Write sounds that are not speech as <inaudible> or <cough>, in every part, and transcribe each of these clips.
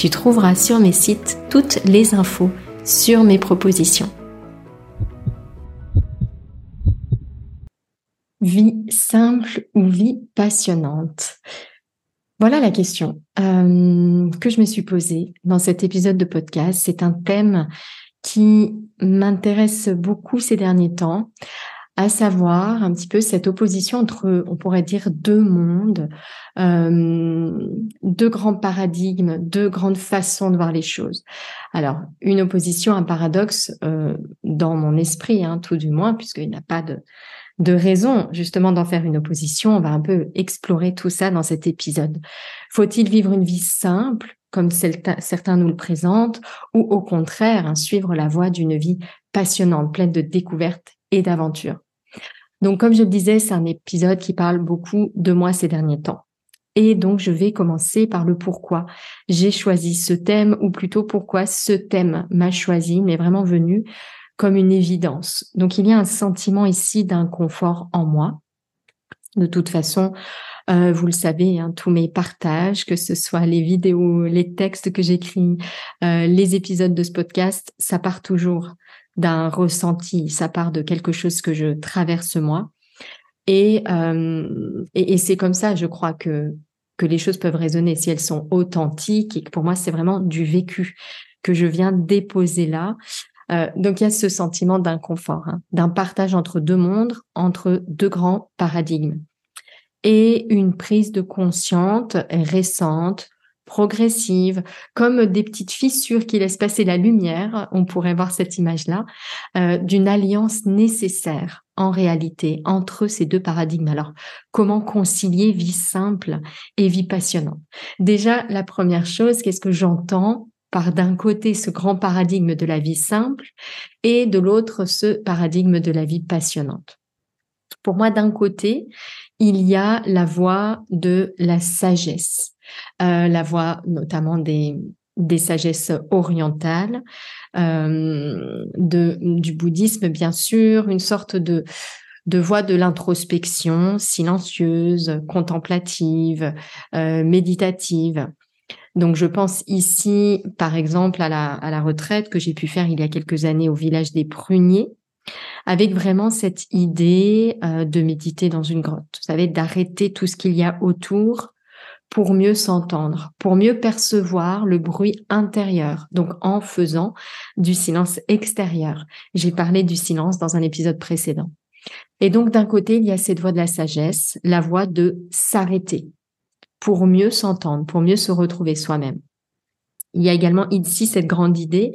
tu trouveras sur mes sites toutes les infos sur mes propositions. Vie simple ou vie passionnante? Voilà la question euh, que je me suis posée dans cet épisode de podcast. C'est un thème qui m'intéresse beaucoup ces derniers temps à savoir un petit peu cette opposition entre, on pourrait dire, deux mondes, euh, deux grands paradigmes, deux grandes façons de voir les choses. Alors, une opposition, un paradoxe euh, dans mon esprit, hein, tout du moins, puisqu'il n'y a pas de, raison justement d'en faire une opposition. On va un peu explorer tout ça dans cet épisode. Faut-il vivre une vie simple, comme certains nous le présentent, ou au contraire, hein, suivre la voie d'une vie passionnante, pleine de découvertes et d'aventures? Donc, comme je le disais, c'est un épisode qui parle beaucoup de moi ces derniers temps. Et donc, je vais commencer par le pourquoi j'ai choisi ce thème, ou plutôt pourquoi ce thème m'a choisi, mais vraiment venu comme une évidence. Donc, il y a un sentiment ici d'inconfort en moi. De toute façon, euh, vous le savez, hein, tous mes partages, que ce soit les vidéos, les textes que j'écris, euh, les épisodes de ce podcast, ça part toujours d'un ressenti, ça part de quelque chose que je traverse moi. Et, euh, et, c'est comme ça, je crois que que les choses peuvent résonner si elles sont authentiques et que pour moi c'est vraiment du vécu que je viens déposer là. Euh, donc il y a ce sentiment d'inconfort, hein, d'un partage entre deux mondes, entre deux grands paradigmes, et une prise de conscience récente progressive, comme des petites fissures qui laissent passer la lumière, on pourrait voir cette image-là, euh, d'une alliance nécessaire en réalité entre ces deux paradigmes. Alors, comment concilier vie simple et vie passionnante? Déjà, la première chose, qu'est-ce que j'entends par d'un côté ce grand paradigme de la vie simple et de l'autre ce paradigme de la vie passionnante? Pour moi, d'un côté, il y a la voie de la sagesse. Euh, la voie notamment des, des sagesses orientales, euh, de, du bouddhisme bien sûr, une sorte de, de voie de l'introspection silencieuse, contemplative, euh, méditative. Donc je pense ici, par exemple, à la, à la retraite que j'ai pu faire il y a quelques années au village des Pruniers, avec vraiment cette idée de méditer dans une grotte, vous savez, d'arrêter tout ce qu'il y a autour pour mieux s'entendre, pour mieux percevoir le bruit intérieur, donc en faisant du silence extérieur. J'ai parlé du silence dans un épisode précédent. Et donc d'un côté, il y a cette voix de la sagesse, la voix de s'arrêter pour mieux s'entendre, pour mieux se retrouver soi-même. Il y a également ici cette grande idée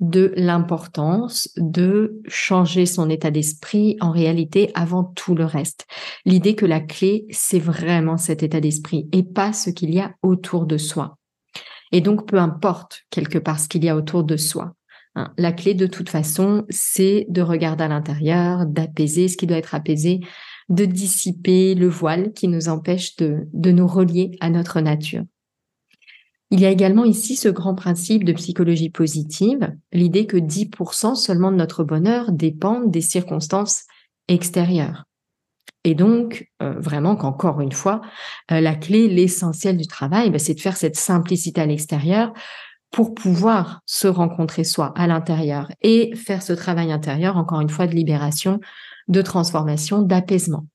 de l'importance de changer son état d'esprit en réalité avant tout le reste. L'idée que la clé, c'est vraiment cet état d'esprit et pas ce qu'il y a autour de soi. Et donc, peu importe quelque part ce qu'il y a autour de soi. Hein. La clé, de toute façon, c'est de regarder à l'intérieur, d'apaiser ce qui doit être apaisé, de dissiper le voile qui nous empêche de, de nous relier à notre nature. Il y a également ici ce grand principe de psychologie positive, l'idée que 10% seulement de notre bonheur dépendent des circonstances extérieures. Et donc, euh, vraiment qu'encore une fois, euh, la clé, l'essentiel du travail, bah, c'est de faire cette simplicité à l'extérieur pour pouvoir se rencontrer soi à l'intérieur et faire ce travail intérieur, encore une fois, de libération, de transformation, d'apaisement.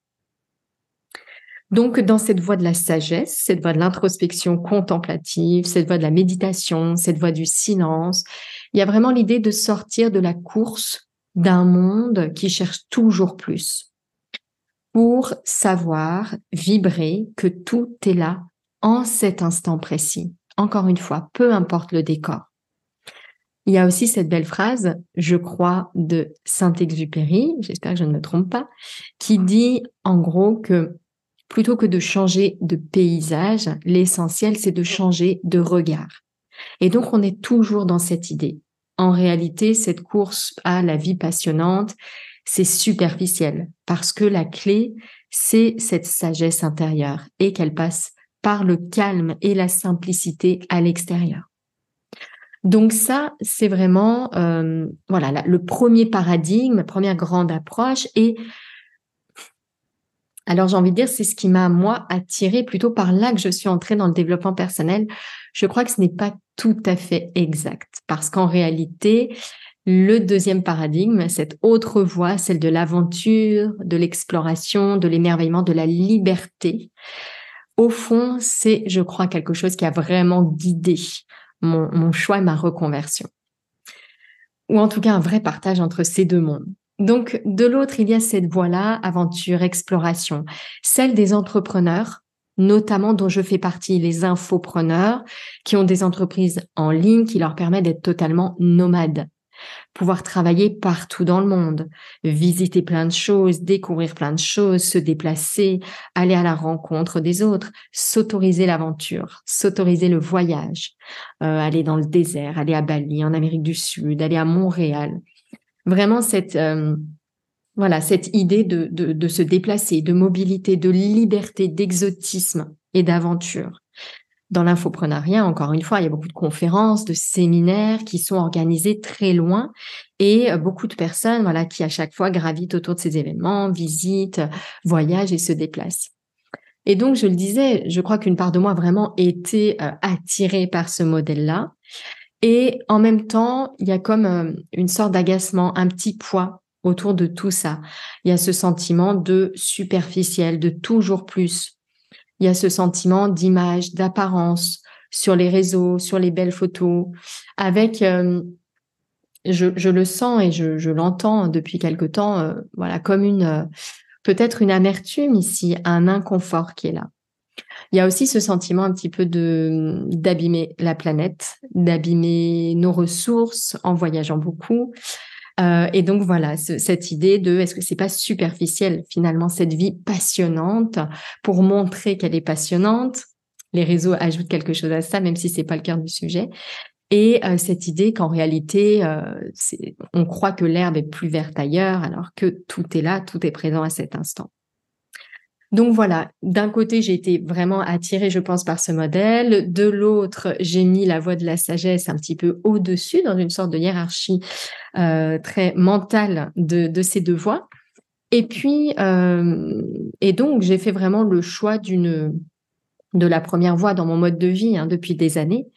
Donc, dans cette voie de la sagesse, cette voie de l'introspection contemplative, cette voie de la méditation, cette voie du silence, il y a vraiment l'idée de sortir de la course d'un monde qui cherche toujours plus pour savoir vibrer que tout est là en cet instant précis. Encore une fois, peu importe le décor. Il y a aussi cette belle phrase, je crois, de Saint-Exupéry, j'espère que je ne me trompe pas, qui dit en gros que plutôt que de changer de paysage, l'essentiel, c'est de changer de regard. Et donc, on est toujours dans cette idée. En réalité, cette course à la vie passionnante, c'est superficiel parce que la clé, c'est cette sagesse intérieure et qu'elle passe par le calme et la simplicité à l'extérieur. Donc ça, c'est vraiment euh, voilà le premier paradigme, première grande approche. Et alors j'ai envie de dire, c'est ce qui m'a moi attiré plutôt par là que je suis entrée dans le développement personnel. Je crois que ce n'est pas tout à fait exact parce qu'en réalité, le deuxième paradigme, cette autre voie, celle de l'aventure, de l'exploration, de l'émerveillement, de la liberté, au fond, c'est, je crois, quelque chose qui a vraiment guidé mon, choix et ma reconversion. Ou en tout cas, un vrai partage entre ces deux mondes. Donc, de l'autre, il y a cette voie-là, aventure, exploration, celle des entrepreneurs, notamment dont je fais partie, les infopreneurs, qui ont des entreprises en ligne qui leur permettent d'être totalement nomades pouvoir travailler partout dans le monde, visiter plein de choses, découvrir plein de choses, se déplacer, aller à la rencontre des autres, s'autoriser l'aventure, s'autoriser le voyage, euh, aller dans le désert, aller à Bali, en Amérique du Sud, aller à Montréal. Vraiment cette euh, voilà cette idée de, de, de se déplacer, de mobilité, de liberté, d'exotisme et d'aventure dans l'infoprenariat, encore une fois, il y a beaucoup de conférences, de séminaires qui sont organisés très loin et euh, beaucoup de personnes, voilà, qui à chaque fois gravitent autour de ces événements, visitent, voyagent et se déplacent. Et donc, je le disais, je crois qu'une part de moi a vraiment été euh, attirée par ce modèle-là. Et en même temps, il y a comme euh, une sorte d'agacement, un petit poids autour de tout ça. Il y a ce sentiment de superficiel, de toujours plus, il y a ce sentiment d'image, d'apparence sur les réseaux, sur les belles photos, avec, euh, je, le sens et je, l'entends depuis quelque temps, euh, voilà, comme une, peut-être une amertume ici, un inconfort qui est là. Il y a aussi ce sentiment un petit peu de d'abîmer la planète, d'abîmer nos ressources en voyageant beaucoup, euh, et donc voilà, cette idée de est-ce que c'est pas superficiel finalement cette vie passionnante pour montrer qu'elle est passionnante. Les réseaux ajoutent quelque chose à ça, même si c'est pas le cœur du sujet. Et euh, cette idée qu'en réalité, euh, on croit que l'herbe est plus verte ailleurs, alors que tout est là, tout est présent à cet instant. Donc voilà, d'un côté, j'ai été vraiment attirée, je pense, par ce modèle. De l'autre, j'ai mis la voie de la sagesse un petit peu au-dessus, dans une sorte de hiérarchie euh, très mentale de, ces deux voies. Et puis, euh, et donc, j'ai fait vraiment le choix de la première voie dans mon mode de vie hein, depuis des années.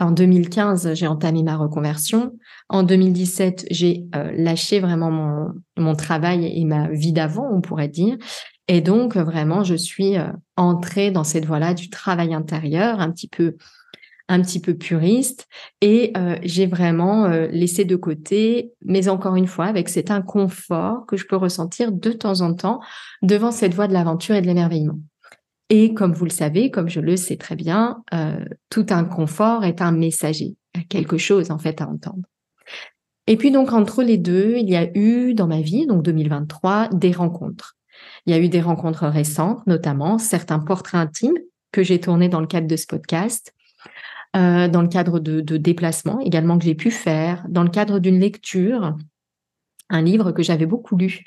En 2015, j'ai entamé ma reconversion. En 2017, j'ai euh, lâché vraiment mon, mon travail et ma vie d'avant, on pourrait dire. Et donc, vraiment, je suis euh, entrée dans cette voie-là du travail intérieur, un petit peu, puriste, et euh, j'ai vraiment euh, laissé de côté, mais encore une fois, avec cet inconfort que je peux ressentir de temps en temps devant cette voie de l'aventure et de l'émerveillement. Et comme vous le savez, comme je le sais très bien, tout inconfort est un messager, quelque chose en fait à entendre. Et puis donc entre les deux, il y a eu dans ma vie, donc 2023, des rencontres. Il y a eu des rencontres récentes, notamment certains portraits intimes que j'ai tournés dans le cadre de ce podcast, euh, dans le cadre de, déplacements également que j'ai pu faire, dans le cadre d'une lecture, un livre que j'avais beaucoup lu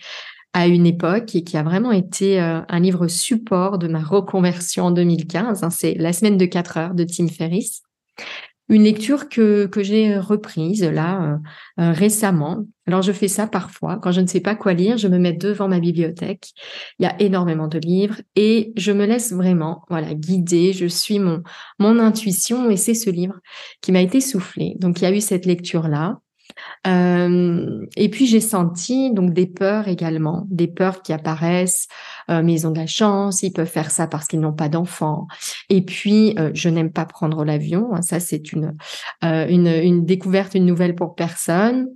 à une époque et qui a vraiment été euh, un livre support de ma reconversion en 2015. Hein, c'est La semaine de 4 heures de Tim Ferriss. Une lecture que, que j'ai reprise là euh, euh, récemment. Alors je fais ça parfois quand je ne sais pas quoi lire, je me mets devant ma bibliothèque. Il y a énormément de livres et je me laisse vraiment voilà guider. Je suis mon mon intuition et c'est ce livre qui m'a été soufflé. Donc il y a eu cette lecture là euh, et puis j'ai senti donc des peurs également, des peurs qui apparaissent. Euh, mais ils ont de la chance, ils peuvent faire ça parce qu'ils n'ont pas d'enfants. Et puis euh, je n'aime pas prendre l'avion. Hein, ça c'est une, une découverte, une nouvelle pour personne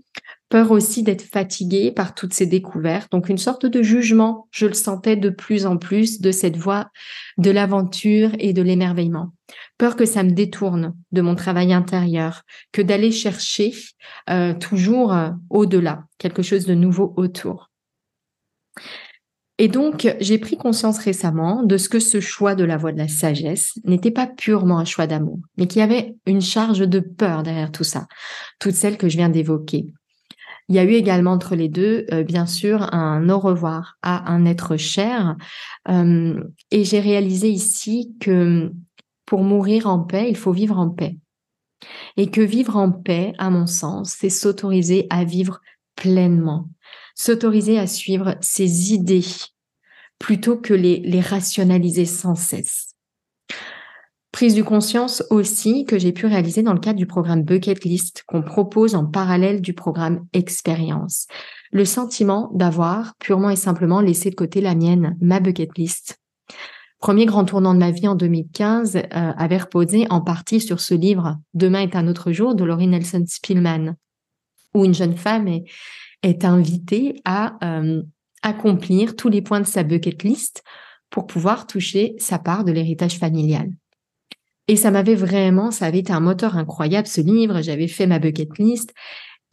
peur aussi d'être fatiguée par toutes ces découvertes. Donc une sorte de jugement, je le sentais de plus en plus de cette voie de l'aventure et de l'émerveillement. Peur que ça me détourne de mon travail intérieur, que d'aller chercher euh, toujours euh, au-delà, quelque chose de nouveau autour. Et donc, j'ai pris conscience récemment de ce que ce choix de la voie de la sagesse n'était pas purement un choix d'amour, mais qu'il y avait une charge de peur derrière tout ça, toutes celles que je viens d'évoquer. Il y a eu également entre les deux, euh, bien sûr, un au revoir à un être cher. Euh, et j'ai réalisé ici que pour mourir en paix, il faut vivre en paix. Et que vivre en paix, à mon sens, c'est s'autoriser à vivre pleinement, s'autoriser à suivre ses idées plutôt que les, les rationaliser sans cesse. Prise du conscience aussi que j'ai pu réaliser dans le cadre du programme Bucket List qu'on propose en parallèle du programme Expérience. Le sentiment d'avoir purement et simplement laissé de côté la mienne, ma bucket list. Premier grand tournant de ma vie en 2015 euh, avait reposé en partie sur ce livre Demain est un autre jour de Laurie Nelson Spillman, où une jeune femme est, est invitée à euh, accomplir tous les points de sa bucket list pour pouvoir toucher sa part de l'héritage familial. Et ça m'avait vraiment, ça avait été un moteur incroyable, ce livre. J'avais fait ma bucket list.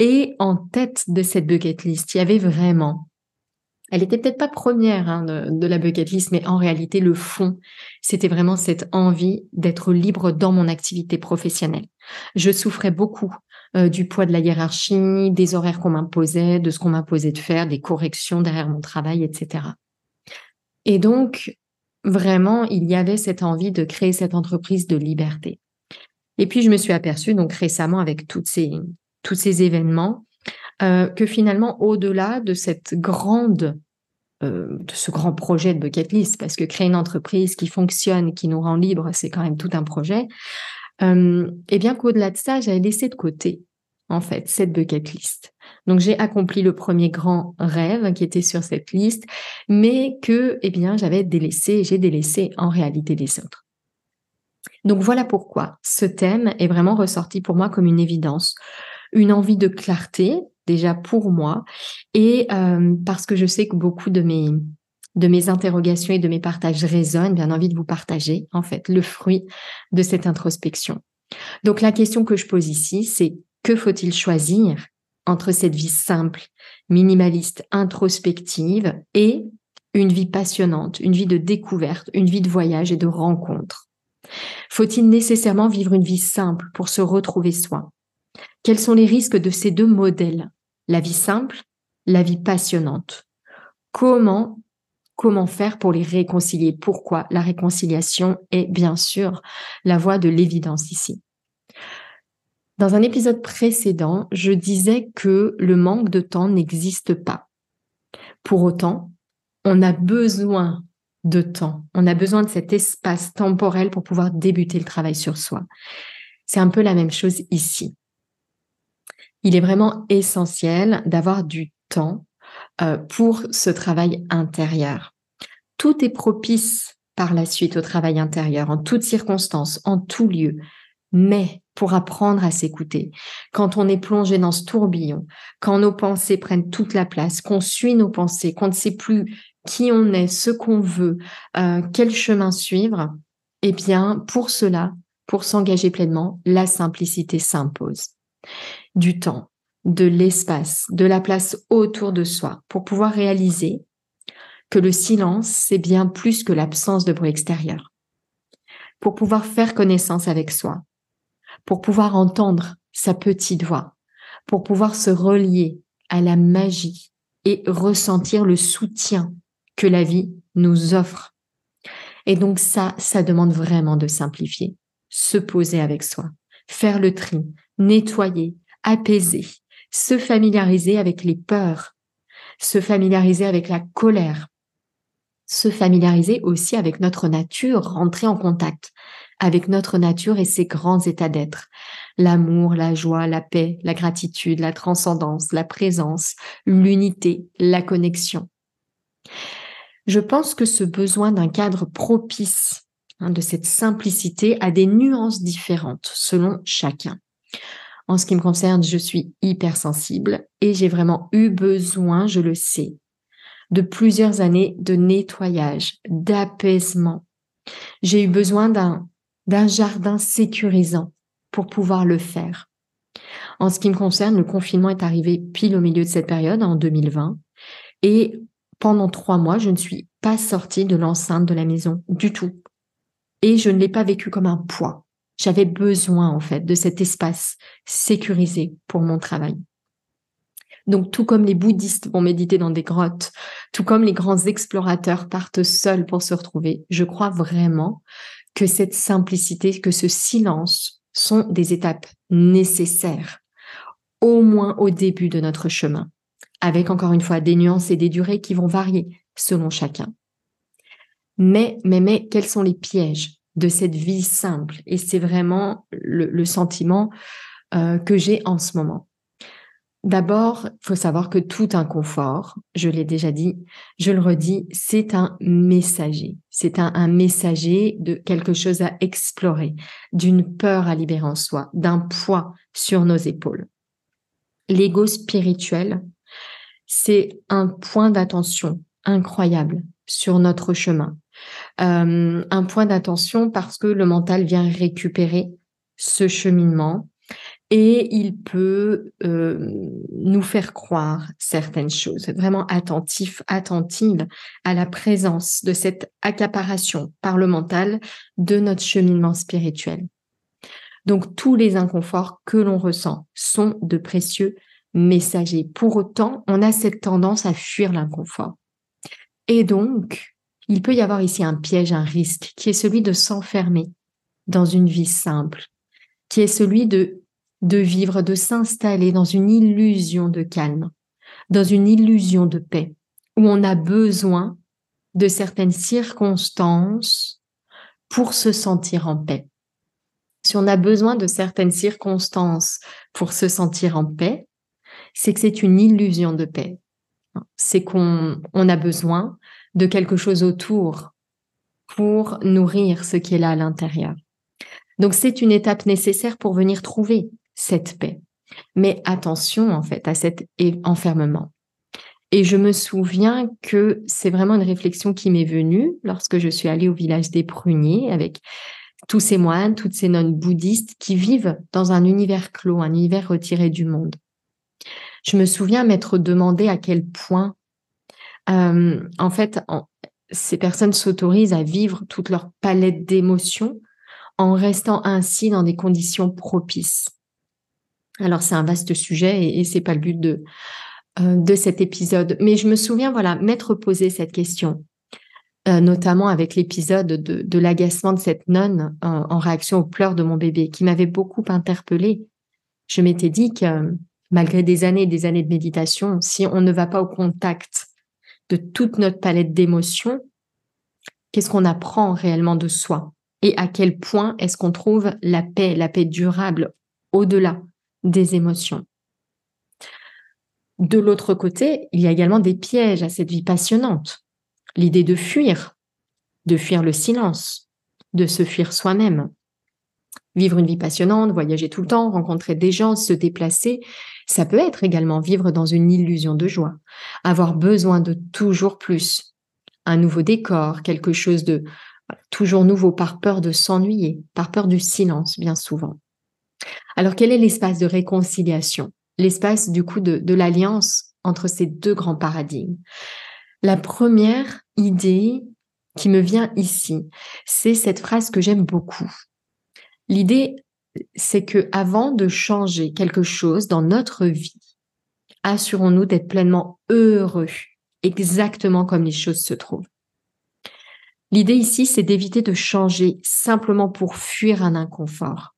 Et en tête de cette bucket list, il y avait vraiment, elle était peut-être pas première hein, de, la bucket list, mais en réalité, le fond, c'était vraiment cette envie d'être libre dans mon activité professionnelle. Je souffrais beaucoup euh, du poids de la hiérarchie, des horaires qu'on m'imposait, de ce qu'on m'imposait de faire, des corrections derrière mon travail, etc. Et donc, vraiment, il y avait cette envie de créer cette entreprise de liberté. Et puis, je me suis aperçue, donc récemment, avec toutes ces, tous ces événements, euh, que finalement, au-delà de cette grande, euh, de ce grand projet de bucket list, parce que créer une entreprise qui fonctionne, qui nous rend libres, c'est quand même tout un projet, euh, et bien qu'au-delà de ça, j'avais laissé de côté, en fait, cette bucket list. Donc j'ai accompli le premier grand rêve qui était sur cette liste, mais que eh bien j'avais délaissé, j'ai délaissé en réalité les autres. Donc voilà pourquoi ce thème est vraiment ressorti pour moi comme une évidence, une envie de clarté déjà pour moi et euh, parce que je sais que beaucoup de mes de mes interrogations et de mes partages résonnent, bien envie de vous partager en fait le fruit de cette introspection. Donc la question que je pose ici, c'est que faut-il choisir entre cette vie simple, minimaliste, introspective et une vie passionnante, une vie de découverte, une vie de voyage et de rencontre? Faut-il nécessairement vivre une vie simple pour se retrouver soi? Quels sont les risques de ces deux modèles? La vie simple, la vie passionnante. Comment comment faire pour les réconcilier? Pourquoi la réconciliation est bien sûr la voie de l'évidence ici? Dans un épisode précédent, je disais que le manque de temps n'existe pas. Pour autant, on a besoin de temps, on a besoin de cet espace temporel pour pouvoir débuter le travail sur soi. C'est un peu la même chose ici. Il est vraiment essentiel d'avoir du temps euh, pour ce travail intérieur. Tout est propice par la suite au travail intérieur, en toutes circonstances, en tout lieu. Mais pour apprendre à s'écouter. Quand on est plongé dans ce tourbillon, quand nos pensées prennent toute la place, qu'on suit nos pensées, qu'on ne sait plus qui on est, ce qu'on veut, euh, quel chemin suivre, eh bien, pour cela, pour s'engager pleinement, la simplicité s'impose. Du temps, de l'espace, de la place autour de soi, pour pouvoir réaliser que le silence, c'est bien plus que l'absence de bruit extérieur. Pour pouvoir faire connaissance avec soi, pour pouvoir entendre sa petite voix, pour pouvoir se relier à la magie et ressentir le soutien que la vie nous offre. Et donc ça, ça demande vraiment de simplifier, se poser avec soi, faire le tri, nettoyer, apaiser, se familiariser avec les peurs, se familiariser avec la colère, se familiariser aussi avec notre nature, rentrer en contact avec notre nature et ses grands états d'être. L'amour, la joie, la paix, la gratitude, la transcendance, la présence, l'unité, la connexion. Je pense que ce besoin d'un cadre propice, hein, de cette simplicité, a des nuances différentes selon chacun. En ce qui me concerne, je suis hypersensible et j'ai vraiment eu besoin, je le sais, de plusieurs années de nettoyage, d'apaisement. J'ai eu besoin d'un, d'un jardin sécurisant pour pouvoir le faire. En ce qui me concerne, le confinement est arrivé pile au milieu de cette période, en 2020, et pendant trois mois, je ne suis pas sortie de l'enceinte de la maison du tout. Et je ne l'ai pas vécu comme un poids. J'avais besoin, en fait, de cet espace sécurisé pour mon travail. Donc, tout comme les bouddhistes vont méditer dans des grottes, tout comme les grands explorateurs partent seuls pour se retrouver, je crois vraiment que cette simplicité, que ce silence sont des étapes nécessaires, au moins au début de notre chemin, avec encore une fois des nuances et des durées qui vont varier selon chacun. Mais, mais, mais, quels sont les pièges de cette vie simple Et c'est vraiment le, sentiment euh, que j'ai en ce moment. D'abord, il faut savoir que tout inconfort, je l'ai déjà dit, je le redis, c'est un messager. C'est un, un, messager de quelque chose à explorer, d'une peur à libérer en soi, d'un poids sur nos épaules. L'ego spirituel, c'est un point d'attention incroyable sur notre chemin. Euh, un point d'attention parce que le mental vient récupérer ce cheminement et il peut euh, nous faire croire certaines choses, vraiment attentif, attentive à la présence de cette accaparation par le mental de notre cheminement spirituel. Donc tous les inconforts que l'on ressent sont de précieux messagers. Pour autant, on a cette tendance à fuir l'inconfort. Et donc, il peut y avoir ici un piège, un risque, qui est celui de s'enfermer dans une vie simple, qui est celui de de vivre, de s'installer dans une illusion de calme, dans une illusion de paix, où on a besoin de certaines circonstances pour se sentir en paix. Si on a besoin de certaines circonstances pour se sentir en paix, c'est que c'est une illusion de paix. C'est qu'on on a besoin de quelque chose autour pour nourrir ce qui est là à l'intérieur. Donc c'est une étape nécessaire pour venir trouver cette paix. Mais attention en fait à cet enfermement. Et je me souviens que c'est vraiment une réflexion qui m'est venue lorsque je suis allée au village des pruniers avec tous ces moines, toutes ces nonnes bouddhistes qui vivent dans un univers clos, un univers retiré du monde. Je me souviens m'être demandé à quel point, euh, en fait, ces personnes s'autorisent à vivre toute leur palette d'émotions en restant ainsi dans des conditions propices. Alors c'est un vaste sujet et, c'est pas le but de euh, de cet épisode. Mais je me souviens, voilà, m'être posé cette question, euh, notamment avec l'épisode de, de l'agacement de cette nonne en, réaction aux pleurs de mon bébé, qui m'avait beaucoup interpellée. Je m'étais dit que malgré des années et des années de méditation, si on ne va pas au contact toute notre palette d'émotions, qu'est-ce qu'on apprend réellement de soi Et à quel point est-ce qu'on trouve la paix, la paix durable au-delà des émotions. De l'autre côté, il y a également des pièges à cette vie passionnante. L'idée de fuir, de fuir le silence, de se fuir soi-même. Vivre une vie passionnante, voyager tout le temps, rencontrer des gens, se déplacer, ça peut être également vivre dans une illusion de joie, avoir besoin de toujours plus, un nouveau décor, quelque chose de toujours nouveau par peur de s'ennuyer, par peur du silence bien souvent. Alors, quel est l'espace de réconciliation? L'espace, du coup, de, l'alliance entre ces deux grands paradigmes. La première idée qui me vient ici, c'est cette phrase que j'aime beaucoup. L'idée, c'est que avant de changer quelque chose dans notre vie, assurons-nous d'être pleinement heureux, exactement comme les choses se trouvent. L'idée ici, c'est d'éviter de changer simplement pour fuir un inconfort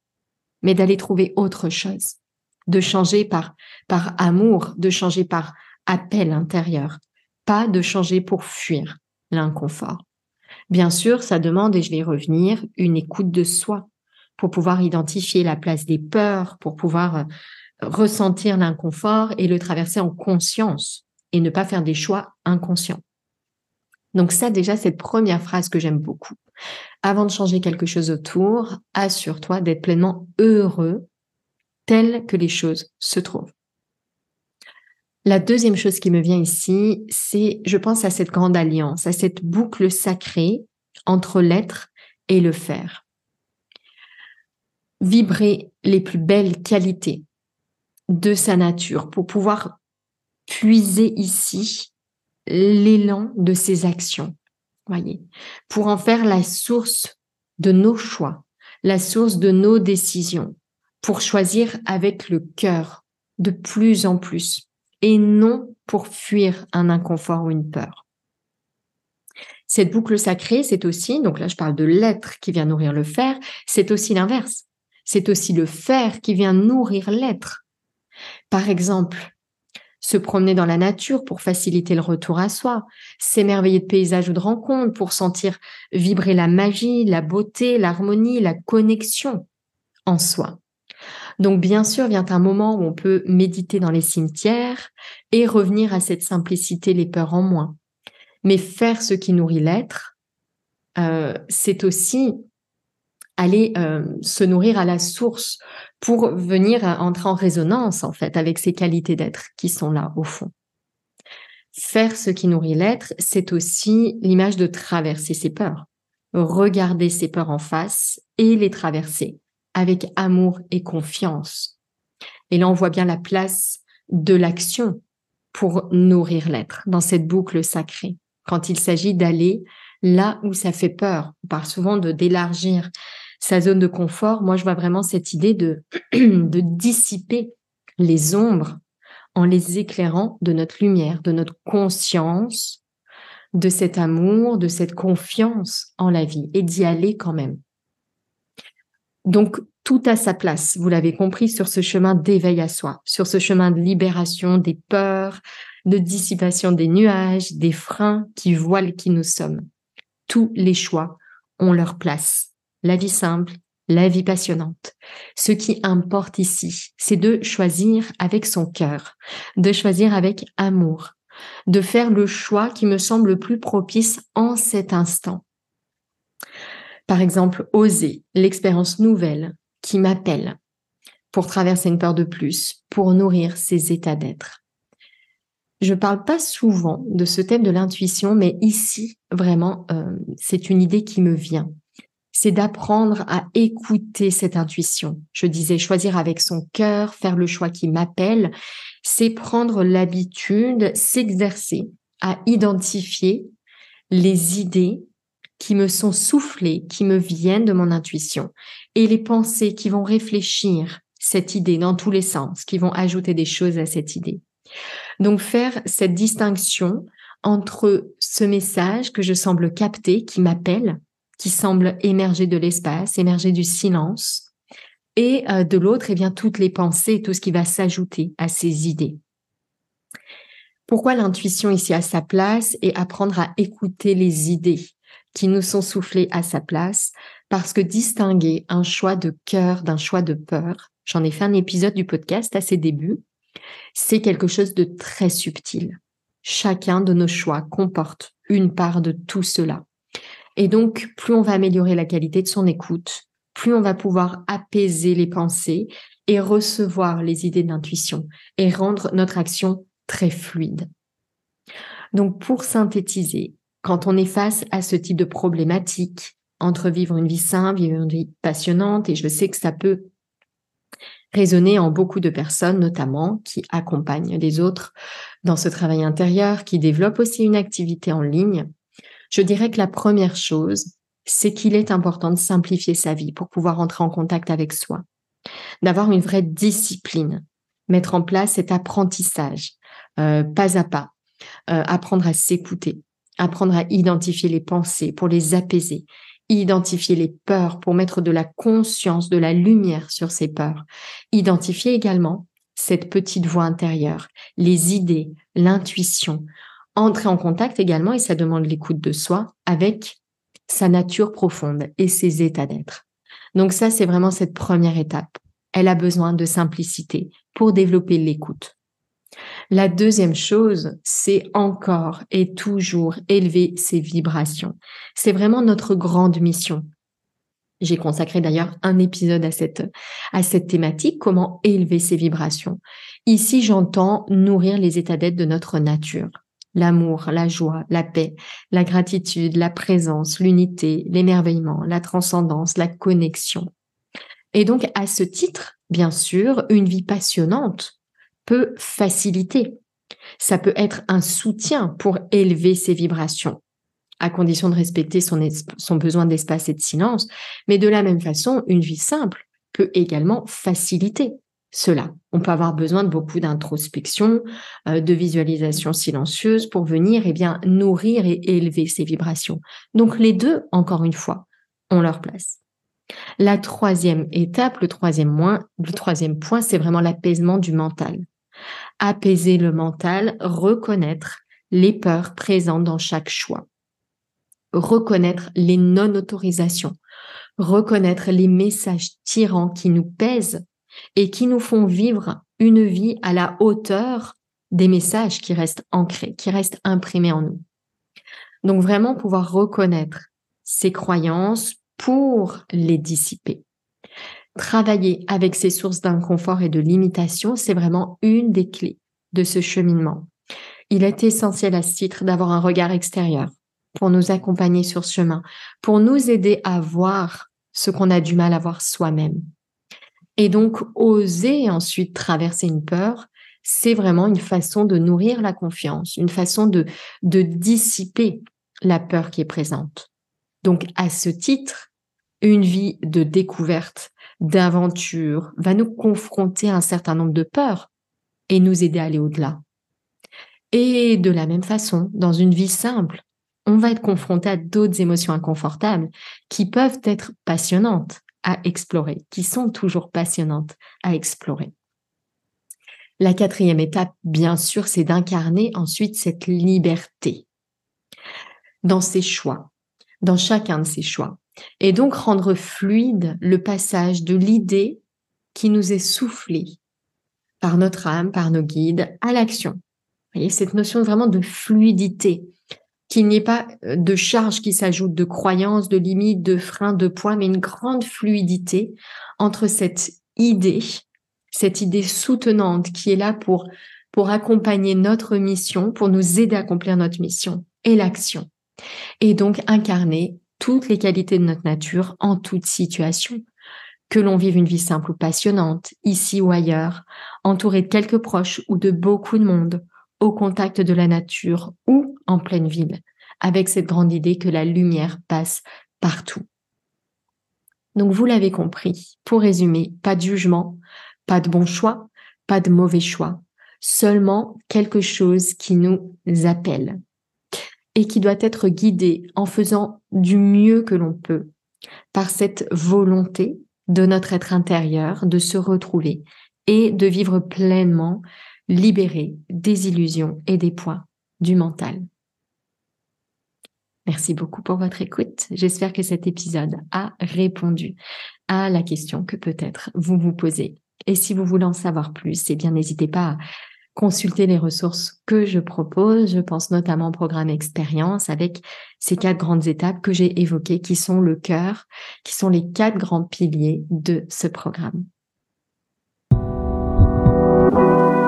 mais d'aller trouver autre chose, de changer par, amour, de changer par appel intérieur, pas de changer pour fuir l'inconfort. Bien sûr, ça demande, et je vais y revenir, une écoute de soi pour pouvoir identifier la place des peurs, pour pouvoir euh, ressentir l'inconfort et le traverser en conscience et ne pas faire des choix inconscients. Donc ça, déjà, cette première phrase que j'aime beaucoup. Avant de changer quelque chose autour, assure-toi d'être pleinement heureux tel que les choses se trouvent. La deuxième chose qui me vient ici, c'est, je pense à cette grande alliance, à cette boucle sacrée entre l'être et le faire. Vibrer les plus belles qualités de sa nature pour pouvoir puiser ici l'élan de ses actions, voyez, pour en faire la source de nos choix, la source de nos décisions, pour choisir avec le cœur de plus en plus et non pour fuir un inconfort ou une peur. Cette boucle sacrée, c'est aussi, donc là je parle de l'être qui vient nourrir le faire, c'est aussi l'inverse. C'est aussi le faire qui vient nourrir l'être. Par exemple, se promener dans la nature pour faciliter le retour à soi, s'émerveiller de paysages ou de rencontres pour sentir vibrer la magie, la beauté, l'harmonie, la connexion en soi. Donc bien sûr vient un moment où on peut méditer dans les cimetières et revenir à cette simplicité, les peurs en moins. Mais faire ce qui nourrit l'être, euh, c'est aussi aller euh, se nourrir à la source pour venir entrer en résonance en fait avec ces qualités d'être qui sont là au fond. Faire ce qui nourrit l'être, c'est aussi l'image de traverser ses peurs, regarder ses peurs en face et les traverser avec amour et confiance. Et là, on voit bien la place de l'action pour nourrir l'être dans cette boucle sacrée. Quand il s'agit d'aller là où ça fait peur, on parle souvent de d'élargir sa zone de confort, moi je vois vraiment cette idée <clears throat> de, dissiper les ombres en les éclairant de notre lumière, de notre conscience, de cet amour, de cette confiance en la vie et d'y aller quand même. Donc, tout à sa place, vous l'avez compris, sur ce chemin d'éveil à soi, sur ce chemin de libération des peurs, de dissipation des nuages, des freins qui voilent qui nous sommes. Tous les choix ont leur place la vie simple, la vie passionnante. Ce qui importe ici, c'est de choisir avec son cœur, de choisir avec amour, de faire le choix qui me semble le plus propice en cet instant. Par exemple, oser l'expérience nouvelle qui m'appelle pour traverser une peur de plus, pour nourrir ses états d'être. Je ne parle pas souvent de ce thème de l'intuition, mais ici, vraiment, euh, c'est une idée qui me vient c'est d'apprendre à écouter cette intuition. Je disais choisir avec son cœur, faire le choix qui m'appelle, c'est prendre l'habitude, s'exercer à identifier les idées qui me sont soufflées, qui me viennent de mon intuition, et les pensées qui vont réfléchir cette idée dans tous les sens, qui vont ajouter des choses à cette idée. Donc faire cette distinction entre ce message que je semble capter, qui m'appelle, qui semble émerger de l'espace, émerger du silence, et euh, de l'autre, eh bien, toutes les pensées, tout ce qui va s'ajouter à ces idées. Pourquoi l'intuition ici à sa place et apprendre à écouter les idées qui nous sont soufflées à sa place? Parce que distinguer un choix de cœur d'un choix de peur, j'en ai fait un épisode du podcast à ses débuts, c'est quelque chose de très subtil. Chacun de nos choix comporte une part de tout cela. Et donc, plus on va améliorer la qualité de son écoute, plus on va pouvoir apaiser les pensées et recevoir les idées d'intuition et rendre notre action très fluide. Donc, pour synthétiser, quand on est face à ce type de problématique entre vivre une vie simple, vivre une vie passionnante, et je sais que ça peut résonner en beaucoup de personnes, notamment qui accompagnent les autres dans ce travail intérieur, qui développent aussi une activité en ligne, je dirais que la première chose, c'est qu'il est important de simplifier sa vie pour pouvoir entrer en contact avec soi, d'avoir une vraie discipline, mettre en place cet apprentissage, euh, pas à pas, euh, apprendre à s'écouter, apprendre à identifier les pensées pour les apaiser identifier les peurs pour mettre de la conscience, de la lumière sur ces peurs. Identifier également cette petite voix intérieure, les idées, l'intuition. Entrer en contact également, et ça demande l'écoute de soi, avec sa nature profonde et ses états d'être. Donc ça, c'est vraiment cette première étape. Elle a besoin de simplicité pour développer l'écoute. La deuxième chose, c'est encore et toujours élever ses vibrations. C'est vraiment notre grande mission. J'ai consacré d'ailleurs un épisode à cette, à cette thématique, comment élever ses vibrations. Ici, j'entends nourrir les états d'être de notre nature. L'amour, la joie, la paix, la gratitude, la présence, l'unité, l'émerveillement, la transcendance, la connexion. Et donc, à ce titre, bien sûr, une vie passionnante peut faciliter. Ça peut être un soutien pour élever ses vibrations, à condition de respecter son, besoin d'espace et de silence. Mais de la même façon, une vie simple peut également faciliter cela. On peut avoir besoin de beaucoup d'introspection, euh, de visualisation silencieuse pour venir eh bien, nourrir et élever ses vibrations. Donc les deux, encore une fois, ont leur place. La troisième étape, le troisième, le troisième point, c'est vraiment l'apaisement du mental apaiser le mental, reconnaître les peurs présentes dans chaque choix, reconnaître les non-autorisations, reconnaître les messages tyrans qui nous pèsent et qui nous font vivre une vie à la hauteur des messages qui restent ancrés, qui restent imprimés en nous. Donc vraiment pouvoir reconnaître ces croyances pour les dissiper travailler avec ces sources d'inconfort et de limitation, c'est vraiment une des clés de ce cheminement. Il est essentiel à ce titre d'avoir un regard extérieur pour nous accompagner sur ce chemin, pour nous aider à voir ce qu'on a du mal à voir soi-même. Et donc, oser ensuite traverser une peur, c'est vraiment une façon de nourrir la confiance, une façon de, dissiper la peur qui est présente. Donc, à ce titre, une vie de découverte, d'aventure, va nous confronter à un certain nombre de peurs et nous aider à aller au-delà. Et de la même façon, dans une vie simple, on va être confronté à d'autres émotions inconfortables qui peuvent être passionnantes à explorer, qui sont toujours passionnantes à explorer. La quatrième étape, bien sûr, c'est d'incarner ensuite cette liberté dans ses choix, dans chacun de ses choix et donc rendre fluide le passage de l'idée qui nous est soufflée par notre âme, par nos guides, à l'action. Vous voyez, cette notion vraiment de fluidité, qu'il n'y ait pas euh, de charge qui s'ajoute, de croyances, de limites, de freins, de points, mais une grande fluidité entre cette idée, cette idée soutenante qui est là pour, pour accompagner notre mission, pour nous aider à accomplir notre mission et l'action. Et donc incarner toutes les qualités de notre nature en toute situation. Que l'on vive une vie simple ou passionnante, ici ou ailleurs, entouré de quelques proches ou de beaucoup de monde, au contact de la nature ou en pleine ville, avec cette grande idée que la lumière passe partout. Donc vous l'avez compris, pour résumer, pas de jugement, pas de bon choix, pas de mauvais choix, seulement quelque chose qui nous appelle, et qui doit être guidé en faisant du mieux que l'on peut par cette volonté de notre être intérieur de se retrouver et de vivre pleinement libéré des illusions et des poids du mental. Merci beaucoup pour votre écoute. J'espère que cet épisode a répondu à la question que peut-être vous vous posez. Et si vous voulez en savoir plus, eh bien n'hésitez pas à consulter les ressources que je propose. Je pense notamment au programme expérience avec ces quatre grandes étapes que j'ai évoquées qui sont le cœur, qui sont les quatre grands piliers de ce programme.